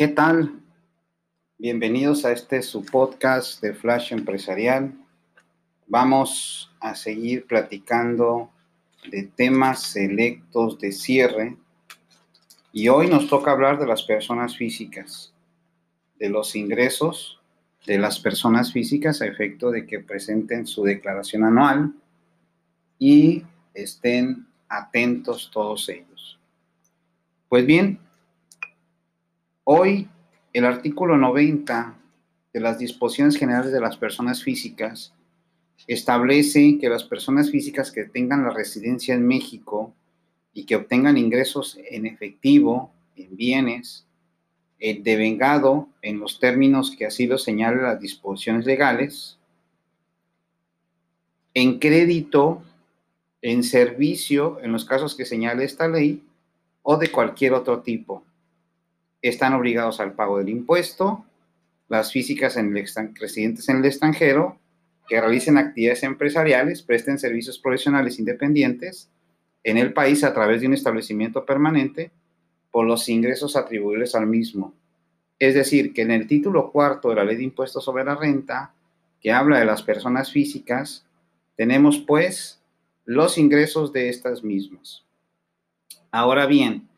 ¿Qué tal? Bienvenidos a este su podcast de Flash Empresarial. Vamos a seguir platicando de temas selectos de cierre y hoy nos toca hablar de las personas físicas, de los ingresos de las personas físicas a efecto de que presenten su declaración anual y estén atentos todos ellos. Pues bien, hoy el artículo 90 de las disposiciones generales de las personas físicas establece que las personas físicas que tengan la residencia en México y que obtengan ingresos en efectivo, en bienes, el devengado en los términos que así lo señalan las disposiciones legales, en crédito, en servicio, en los casos que señale esta ley, o de cualquier otro tipo están obligados al pago del impuesto, las físicas en el residentes en el extranjero, que realicen actividades empresariales, presten servicios profesionales independientes en el país a través de un establecimiento permanente por los ingresos atribuibles al mismo. Es decir, que en el título cuarto de la Ley de Impuestos sobre la Renta, que habla de las personas físicas, tenemos pues los ingresos de estas mismas. Ahora bien,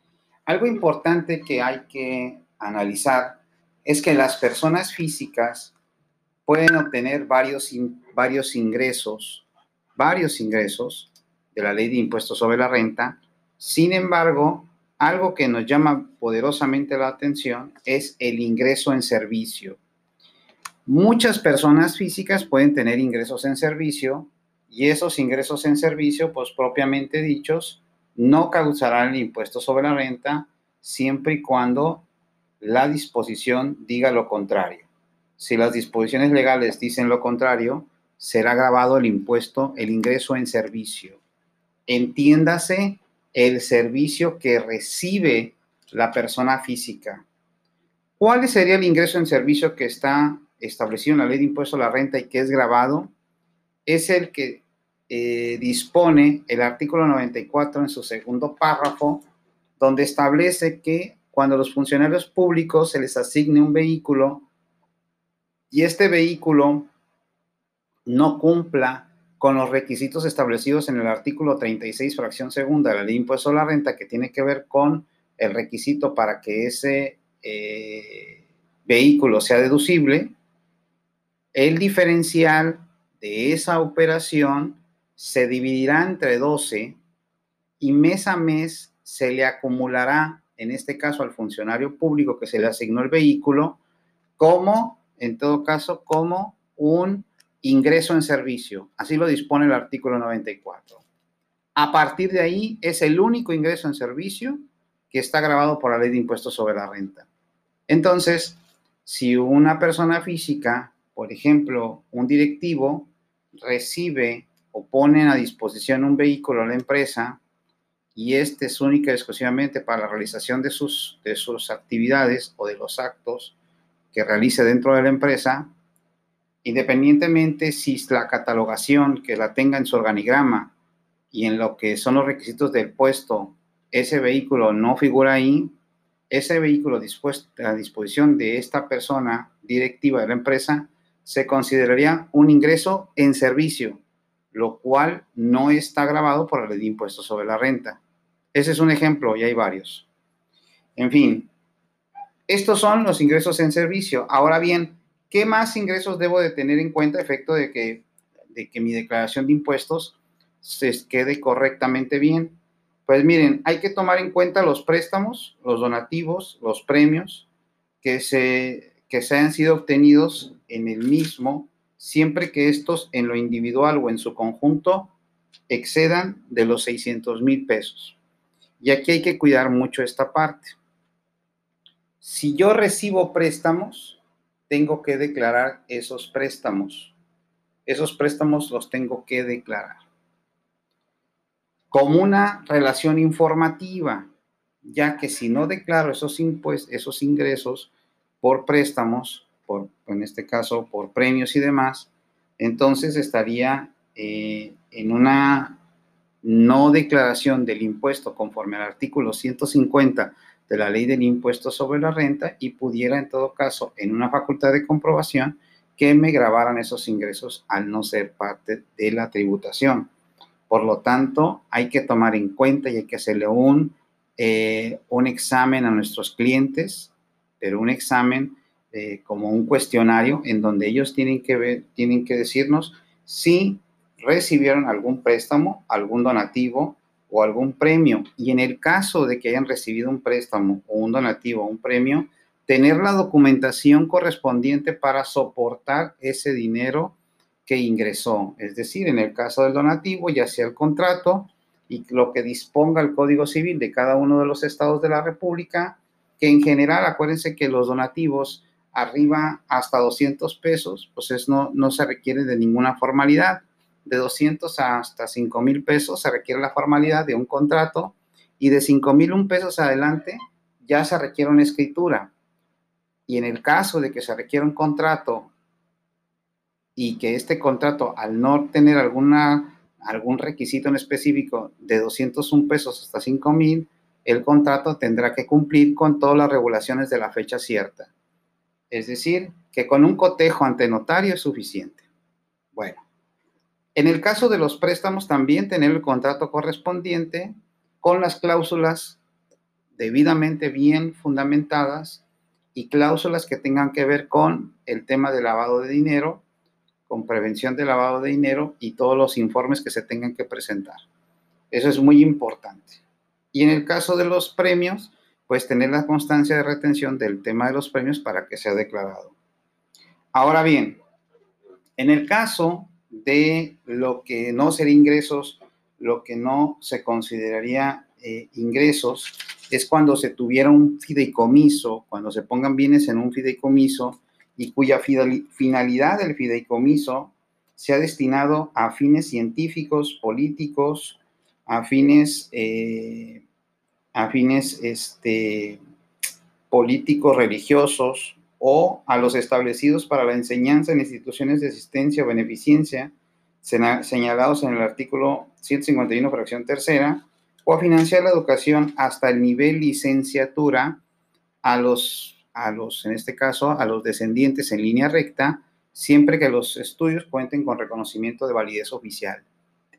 algo importante que hay que analizar es que las personas físicas pueden obtener varios, varios ingresos, varios ingresos de la ley de impuestos sobre la renta. Sin embargo, algo que nos llama poderosamente la atención es el ingreso en servicio. Muchas personas físicas pueden tener ingresos en servicio y esos ingresos en servicio, pues propiamente dichos, no causarán el impuesto sobre la renta siempre y cuando la disposición diga lo contrario. Si las disposiciones legales dicen lo contrario, será grabado el impuesto, el ingreso en servicio. Entiéndase el servicio que recibe la persona física. ¿Cuál sería el ingreso en servicio que está establecido en la ley de impuesto a la renta y que es grabado? Es el que eh, dispone el artículo 94 en su segundo párrafo, donde establece que cuando los funcionarios públicos se les asigne un vehículo y este vehículo no cumpla con los requisitos establecidos en el artículo 36, fracción segunda de la ley de impuesto a la renta, que tiene que ver con el requisito para que ese eh, vehículo sea deducible, el diferencial de esa operación se dividirá entre 12 y mes a mes se le acumulará, en este caso al funcionario público que se le asignó el vehículo, como, en todo caso, como un ingreso en servicio. Así lo dispone el artículo 94. A partir de ahí es el único ingreso en servicio que está grabado por la ley de impuestos sobre la renta. Entonces, si una persona física, por ejemplo, un directivo, recibe o ponen a disposición un vehículo a la empresa y este es única y exclusivamente para la realización de sus, de sus actividades o de los actos que realice dentro de la empresa, independientemente si la catalogación que la tenga en su organigrama y en lo que son los requisitos del puesto, ese vehículo no figura ahí, ese vehículo dispuesto a disposición de esta persona directiva de la empresa se consideraría un ingreso en servicio lo cual no está grabado por la ley de impuestos sobre la renta. Ese es un ejemplo y hay varios. En fin, estos son los ingresos en servicio. Ahora bien, ¿qué más ingresos debo de tener en cuenta efecto de que, de que mi declaración de impuestos se quede correctamente bien? Pues miren, hay que tomar en cuenta los préstamos, los donativos, los premios que se, que se han sido obtenidos en el mismo siempre que estos en lo individual o en su conjunto excedan de los 600 mil pesos. Y aquí hay que cuidar mucho esta parte. Si yo recibo préstamos, tengo que declarar esos préstamos. Esos préstamos los tengo que declarar. Como una relación informativa, ya que si no declaro esos, impuestos, esos ingresos por préstamos, en este caso por premios y demás, entonces estaría eh, en una no declaración del impuesto conforme al artículo 150 de la ley del impuesto sobre la renta y pudiera en todo caso en una facultad de comprobación que me grabaran esos ingresos al no ser parte de la tributación. Por lo tanto, hay que tomar en cuenta y hay que hacerle un, eh, un examen a nuestros clientes, pero un examen eh, como un cuestionario en donde ellos tienen que, ver, tienen que decirnos si recibieron algún préstamo, algún donativo o algún premio. Y en el caso de que hayan recibido un préstamo o un donativo o un premio, tener la documentación correspondiente para soportar ese dinero que ingresó. Es decir, en el caso del donativo, ya sea el contrato y lo que disponga el Código Civil de cada uno de los estados de la República, que en general, acuérdense que los donativos arriba hasta 200 pesos, pues no, no se requiere de ninguna formalidad de 200 hasta 5 mil pesos se requiere la formalidad de un contrato y de 5 mil un pesos adelante ya se requiere una escritura. Y en el caso de que se requiera un contrato y que este contrato, al no tener alguna, algún requisito en específico de 201 pesos hasta 5 mil, el contrato tendrá que cumplir con todas las regulaciones de la fecha cierta. Es decir, que con un cotejo ante notario es suficiente. Bueno, en el caso de los préstamos, también tener el contrato correspondiente con las cláusulas debidamente bien fundamentadas y cláusulas que tengan que ver con el tema de lavado de dinero, con prevención de lavado de dinero y todos los informes que se tengan que presentar. Eso es muy importante. Y en el caso de los premios, pues tener la constancia de retención del tema de los premios para que sea declarado. Ahora bien, en el caso de lo que no sería ingresos, lo que no se consideraría eh, ingresos, es cuando se tuviera un fideicomiso, cuando se pongan bienes en un fideicomiso y cuya finalidad del fideicomiso sea destinado a fines científicos, políticos, a fines, eh, a fines este, políticos, religiosos, o a los establecidos para la enseñanza en instituciones de asistencia o beneficencia señalados en el artículo 151, fracción tercera, o a financiar la educación hasta el nivel licenciatura a los, a los, en este caso, a los descendientes en línea recta, siempre que los estudios cuenten con reconocimiento de validez oficial.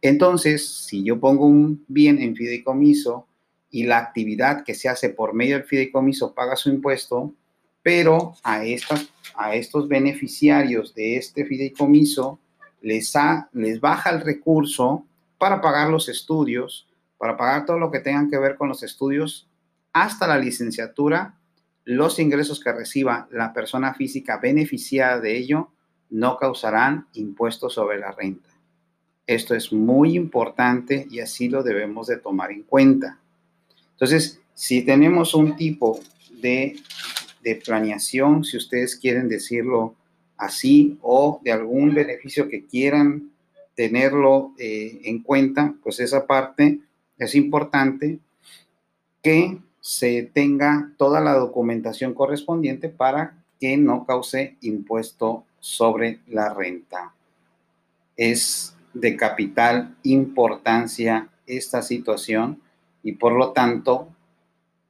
Entonces, si yo pongo un bien en fideicomiso y la actividad que se hace por medio del fideicomiso paga su impuesto, pero a, estas, a estos beneficiarios de este fideicomiso les, les baja el recurso para pagar los estudios, para pagar todo lo que tengan que ver con los estudios hasta la licenciatura, los ingresos que reciba la persona física beneficiada de ello no causarán impuestos sobre la renta. Esto es muy importante y así lo debemos de tomar en cuenta. Entonces, si tenemos un tipo de de planeación, si ustedes quieren decirlo así, o de algún beneficio que quieran tenerlo eh, en cuenta, pues esa parte es importante que se tenga toda la documentación correspondiente para que no cause impuesto sobre la renta. Es de capital importancia esta situación y por lo tanto,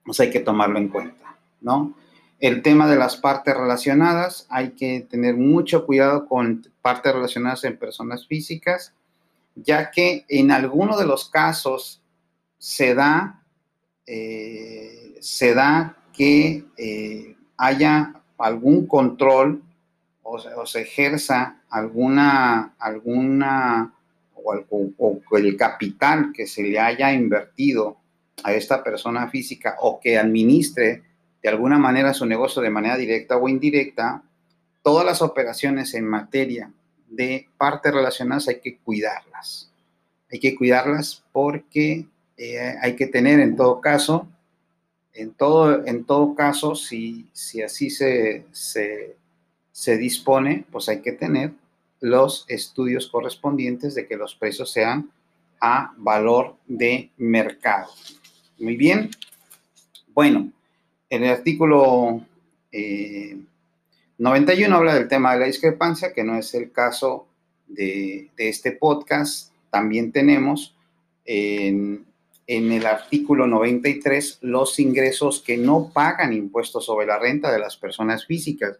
pues hay que tomarlo en cuenta, ¿no? El tema de las partes relacionadas, hay que tener mucho cuidado con partes relacionadas en personas físicas, ya que en alguno de los casos se da, eh, se da que eh, haya algún control o, se ejerza alguna, alguna o, o el capital que se le haya invertido a esta persona física o que administre de alguna manera su negocio de manera directa o indirecta, todas las operaciones en materia de partes relacionadas hay que cuidarlas. Hay que cuidarlas porque eh, hay que tener en todo caso, en todo, en todo caso, si, si así se, se, se dispone, pues hay que tener los estudios correspondientes de que los precios sean a valor de mercado. Muy bien. Bueno, el artículo 91 eh, habla del tema de la discrepancia, que no es el caso de, este podcast. También tenemos en, en el artículo 93 los ingresos que no pagan impuestos sobre la renta de las personas físicas.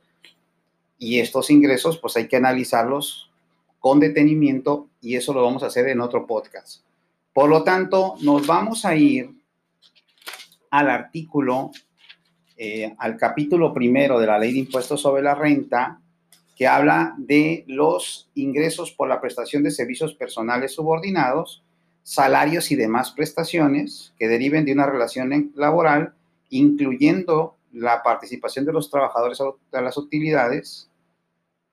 Y estos ingresos, pues hay que analizarlos con detenimiento y eso lo vamos a hacer en otro podcast. Por lo tanto, nos vamos a ir al artículo, eh, al capítulo primero de la ley de impuestos sobre la renta, que habla de los ingresos por la prestación de servicios personales subordinados, salarios y demás prestaciones que deriven de una relación laboral, incluyendo la participación de los trabajadores a las utilidades,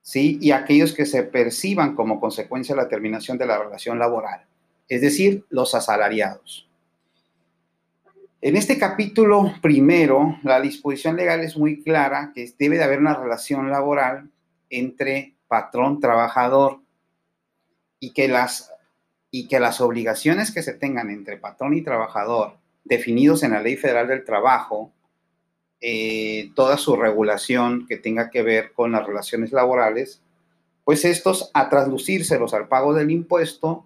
¿sí? Y aquellos que se perciban como consecuencia de la terminación de la relación laboral, es decir, los asalariados. En este capítulo primero, la disposición legal es muy clara que debe de haber una relación laboral entre patrón-trabajador y que las y que las obligaciones que se tengan entre patrón y trabajador, definidos en la Ley Federal del Trabajo, eh, toda su regulación que tenga que ver con las relaciones laborales, pues estos a traslucírselos al pago del impuesto,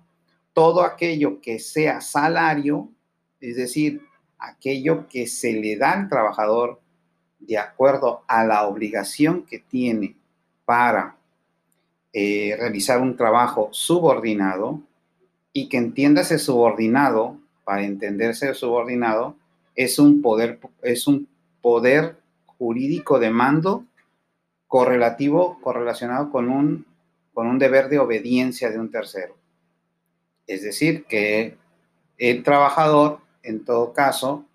todo aquello que sea salario, es decir, aquello que se le da al trabajador de acuerdo a la obligación que tiene para eh, realizar un trabajo subordinado y que entiéndase subordinado, para entenderse subordinado, es un poder, es un poder jurídico de mando correlativo, correlacionado con un, con un deber de obediencia de un tercero. Es decir, que el trabajador, en todo caso,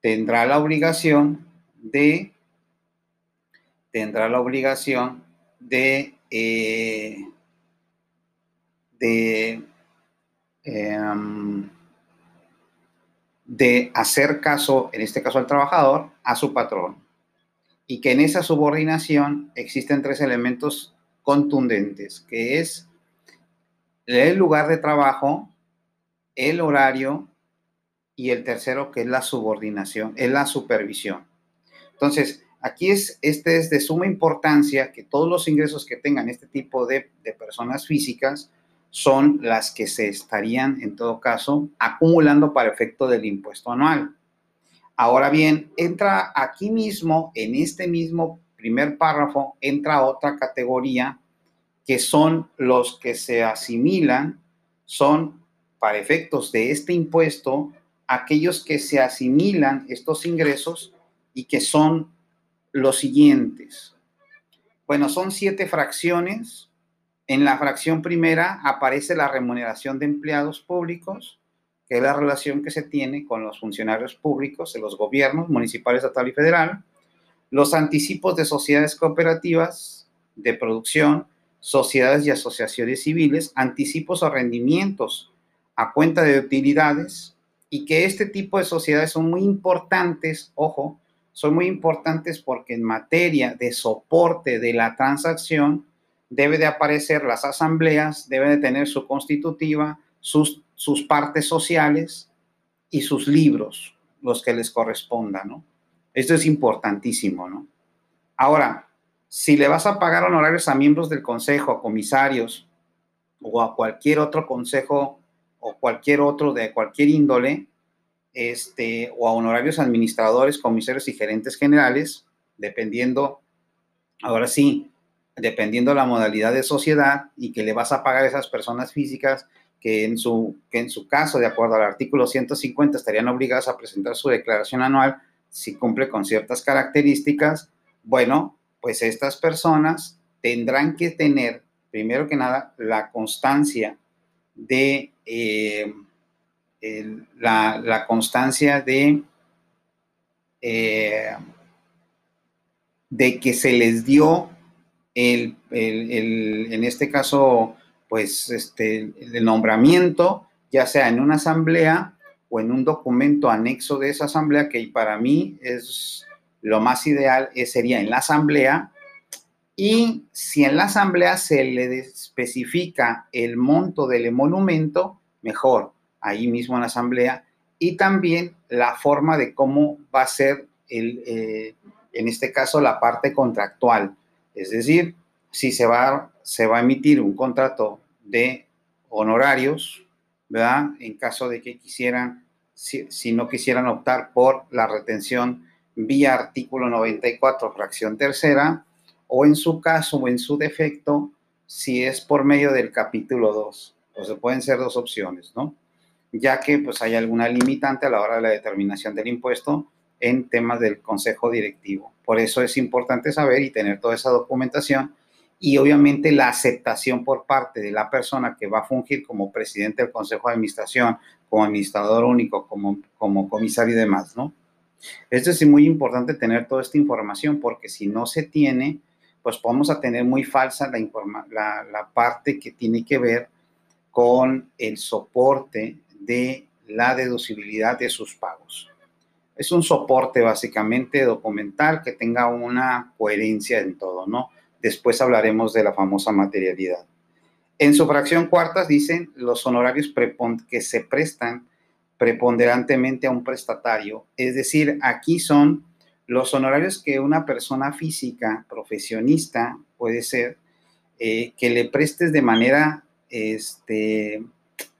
tendrá la obligación de tendrá la obligación de, eh, de, em, de hacer caso, en este caso al trabajador, a su patrón. Y que en esa subordinación existen tres elementos contundentes, que es el lugar de trabajo, el horario y el tercero que es la subordinación, es la supervisión. Entonces, Aquí es, este es de suma importancia que todos los ingresos que tengan este tipo de, de personas físicas son las que se estarían, en todo caso, acumulando para efecto del impuesto anual. Ahora bien, entra aquí mismo, en este mismo primer párrafo, entra otra categoría que son los que se asimilan, son para efectos de este impuesto, aquellos que se asimilan estos ingresos y que son los siguientes. Bueno, son siete fracciones. En la fracción primera aparece la remuneración de empleados públicos, que es la relación que se tiene con los funcionarios públicos de los gobiernos municipal, estatal y federal, los anticipos de sociedades cooperativas de producción, sociedades y asociaciones civiles, anticipos o rendimientos a cuenta de utilidades, y que este tipo de sociedades son muy importantes, ojo, son muy importantes porque en materia de soporte de la transacción debe de aparecer las asambleas, debe de tener su constitutiva, sus, sus partes sociales y sus libros, los que les correspondan, ¿no? Esto es importantísimo, ¿no? Ahora, si le vas a pagar honorarios a miembros del consejo, a comisarios o a cualquier otro consejo o cualquier otro de cualquier índole, este, o a honorarios administradores, comisarios y gerentes generales, dependiendo, ahora sí, dependiendo la modalidad de sociedad y que le vas a pagar a esas personas físicas que en su, que en su caso, de acuerdo al artículo 150, estarían obligadas a presentar su declaración anual si cumple con ciertas características, bueno, pues estas personas tendrán que tener, primero que nada, la constancia de... Eh, la, constancia de, eh, de que se les dio el, en este caso, pues este, el nombramiento, ya sea en una asamblea o en un documento anexo de esa asamblea, que para mí es lo más ideal, sería en la asamblea. Y si en la asamblea se le especifica el monto del emolumento, mejor ahí mismo en la asamblea, y también la forma de cómo va a ser, el, eh, en este caso, la parte contractual. Es decir, si se va, se va a emitir un contrato de honorarios, ¿verdad? En caso de que quisieran si, no quisieran optar por la retención vía artículo 94, fracción tercera, o en su caso o en su defecto, si es por medio del capítulo 2. Entonces pueden ser dos opciones, ¿no? Ya que pues hay alguna limitante a la hora de la determinación del impuesto en temas del consejo directivo. Por eso es importante saber y tener toda esa documentación y obviamente la aceptación por parte de la persona que va a fungir como presidente del consejo de administración, como administrador único, como, como comisario y demás, ¿no? Esto es muy importante tener toda esta información porque si no se tiene, pues vamos a tener muy falsa la, parte que tiene que ver con el soporte de la deducibilidad de sus pagos. Es un soporte básicamente documental que tenga una coherencia en todo, ¿no? Después hablaremos de la famosa materialidad. En su fracción cuartas dicen los honorarios que se prestan preponderantemente a un prestatario, es decir, aquí son los honorarios que una persona física, profesionista, puede ser, eh, que le prestes de manera este,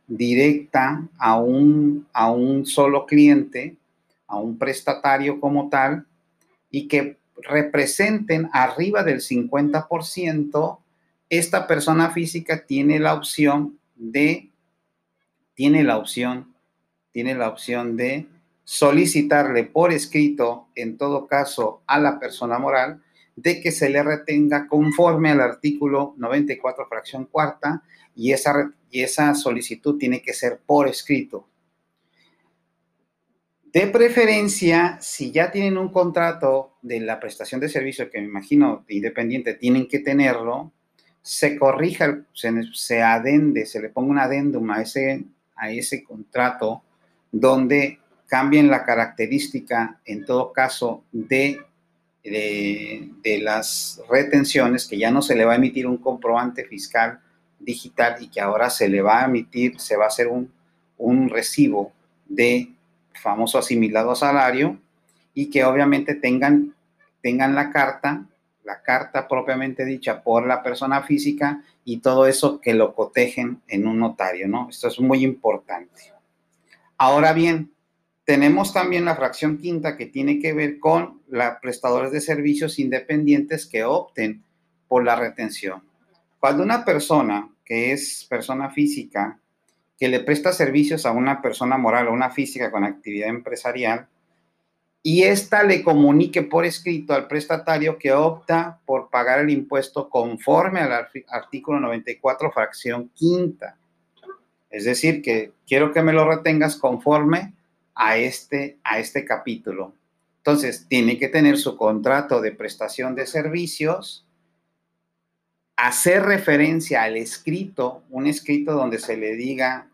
directa a un, a un solo cliente, a un prestatario como tal, y que representen arriba del 50%, esta persona física tiene la opción de, tiene la opción, tiene la opción de solicitarle por escrito, en todo caso, a la persona moral, de que se le retenga conforme al artículo 94, fracción cuarta, y esa, y esa solicitud tiene que ser por escrito. De preferencia, si ya tienen un contrato de la prestación de servicio, que me imagino independiente, tienen que tenerlo, se corrija, se, se adende, se le ponga un adendum a ese, a ese contrato donde cambien la característica, en todo caso, de, de, las retenciones, que ya no se le va a emitir un comprobante fiscal digital y que ahora se le va a emitir, se va a hacer un, un recibo de famoso asimilado a salario y que obviamente tengan, tengan la carta, la carta propiamente dicha por la persona física y todo eso que lo cotejen en un notario, ¿no? Esto es muy importante. Ahora bien, tenemos también la fracción quinta que tiene que ver con los prestadores de servicios independientes que opten por la retención. Cuando una persona que es persona física, que le presta servicios a una persona moral o una física con actividad empresarial, y ésta le comunique por escrito al prestatario que opta por pagar el impuesto conforme al artículo 94, fracción quinta. Es decir, que quiero que me lo retengas conforme a este, a este capítulo. Entonces, tiene que tener su contrato de prestación de servicios, hacer referencia al escrito, un escrito donde se le diga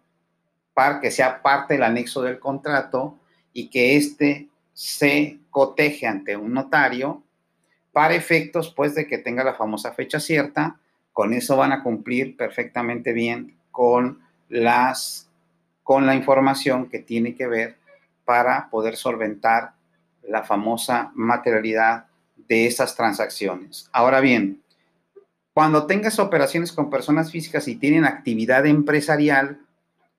para que sea parte del anexo del contrato y que éste se coteje ante un notario para efectos pues de que tenga la famosa fecha cierta, con eso van a cumplir perfectamente bien con las con la información que tiene que ver para poder solventar la famosa materialidad de esas transacciones. Ahora bien, cuando tengas operaciones con personas físicas y tienen actividad empresarial,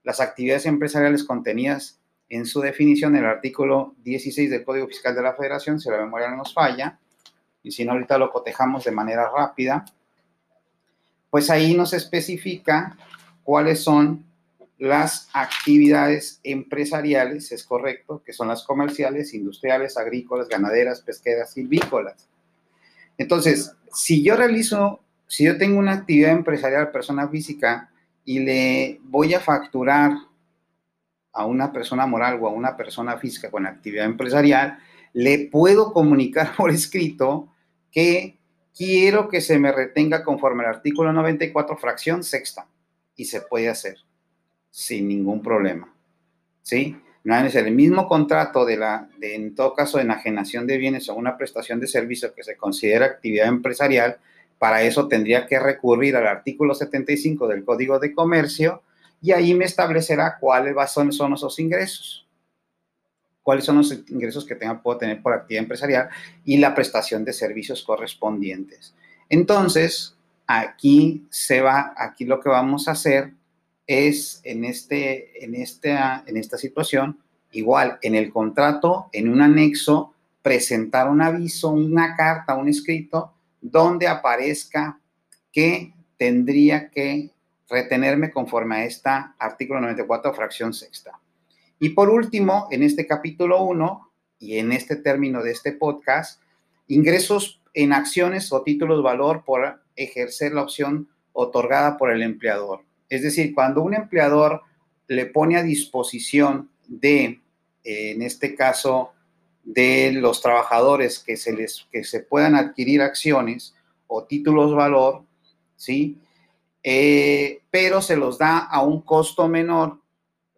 las actividades empresariales contenidas en su definición en el artículo 16 del Código Fiscal de la Federación, si la memoria no nos falla, y si no ahorita lo cotejamos de manera rápida, pues ahí nos especifica cuáles son las actividades empresariales, es correcto, que son las comerciales, industriales, agrícolas, ganaderas, pesqueras, silvícolas. Entonces, si yo realizo, si yo tengo una actividad empresarial, persona física, y le voy a facturar a una persona moral o a una persona física con actividad empresarial, le puedo comunicar por escrito que quiero que se me retenga conforme al artículo 94, fracción sexta, y se puede hacer sin ningún problema. ¿Sí? No es el mismo contrato de la, en todo caso, de enajenación de bienes o una prestación de servicio que se considera actividad empresarial, para eso tendría que recurrir al artículo 75 del Código de Comercio y ahí me establecerá cuáles son, son esos ingresos, cuáles son los ingresos que tenga, puedo tener por actividad empresarial y la prestación de servicios correspondientes. Entonces, aquí se va, aquí lo que vamos a hacer es en, este, en, esta, en esta situación igual en el contrato, en un anexo, presentar un aviso, una carta, un escrito, donde aparezca que tendría que retenerme conforme a esta artículo 94, fracción sexta. Y por último, en este capítulo 1 y en este término de este podcast, ingresos en acciones o títulos valor por ejercer la opción otorgada por el empleador. Es decir, cuando un empleador le pone a disposición de, en este caso, de los trabajadores que se les que se puedan adquirir acciones o títulos valor, ¿sí? Eh, pero se los da a un costo menor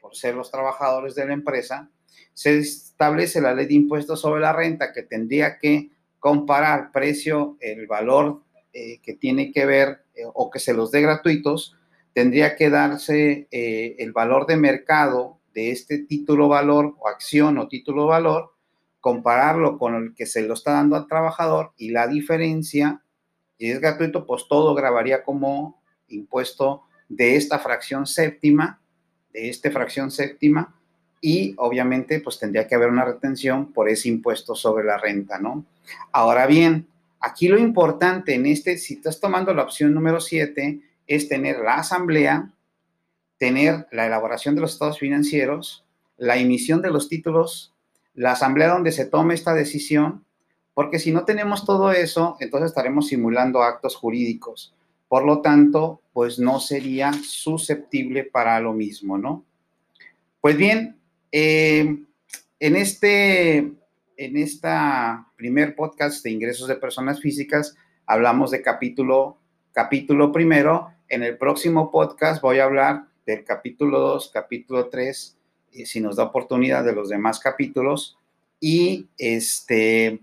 por ser los trabajadores de la empresa, se establece la ley de impuestos sobre la renta que tendría que comparar precio, el valor eh, que tiene que ver eh, o que se los dé gratuitos, tendría que darse el valor de mercado de este título valor o acción o título valor, compararlo con el que se lo está dando al trabajador y la diferencia, si es gratuito, pues todo grabaría como impuesto de esta fracción séptima, de esta fracción séptima, y obviamente pues tendría que haber una retención por ese impuesto sobre la renta, ¿no? Ahora bien, aquí lo importante en este, si estás tomando la opción número 7, es tener la asamblea, tener la elaboración de los estados financieros, la emisión de los títulos, la asamblea donde se tome esta decisión, porque si no tenemos todo eso, entonces estaremos simulando actos jurídicos. Por lo tanto, pues no sería susceptible para lo mismo, ¿no? Pues bien, eh, en este en esta primer podcast de ingresos de personas físicas hablamos de capítulo capítulo primero. En el próximo podcast voy a hablar del capítulo 2, capítulo 3, y si nos da oportunidad de los demás capítulos y este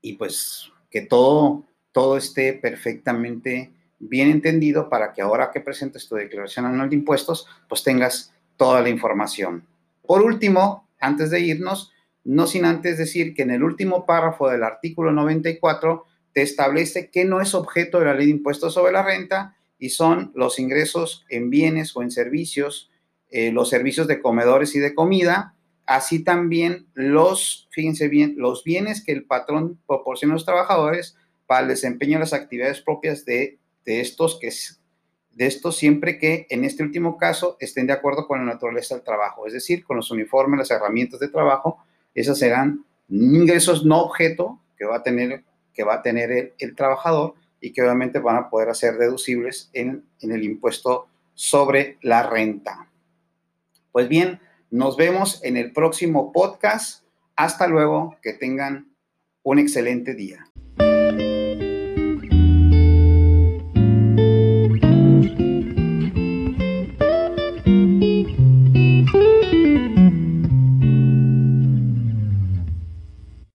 y pues que todo todo esté perfectamente bien entendido para que ahora que presentes tu declaración anual de impuestos, pues tengas toda la información. Por último, antes de irnos, no sin antes decir que en el último párrafo del artículo 94 te establece que no es objeto de la ley de impuestos sobre la renta y son los ingresos en bienes o en servicios, eh, los servicios de comedores y de comida, así también los, fíjense bien, los bienes que el patrón proporciona a los trabajadores para el desempeño de las actividades propias de, de estos que de estos siempre que en este último caso estén de acuerdo con la naturaleza del trabajo, es decir, con los uniformes, las herramientas de trabajo, esos serán ingresos no objeto que va a tener, que va a tener el trabajador y que obviamente van a poder ser deducibles en, en el impuesto sobre la renta. Pues bien, nos vemos en el próximo podcast. Hasta luego, que tengan un excelente día.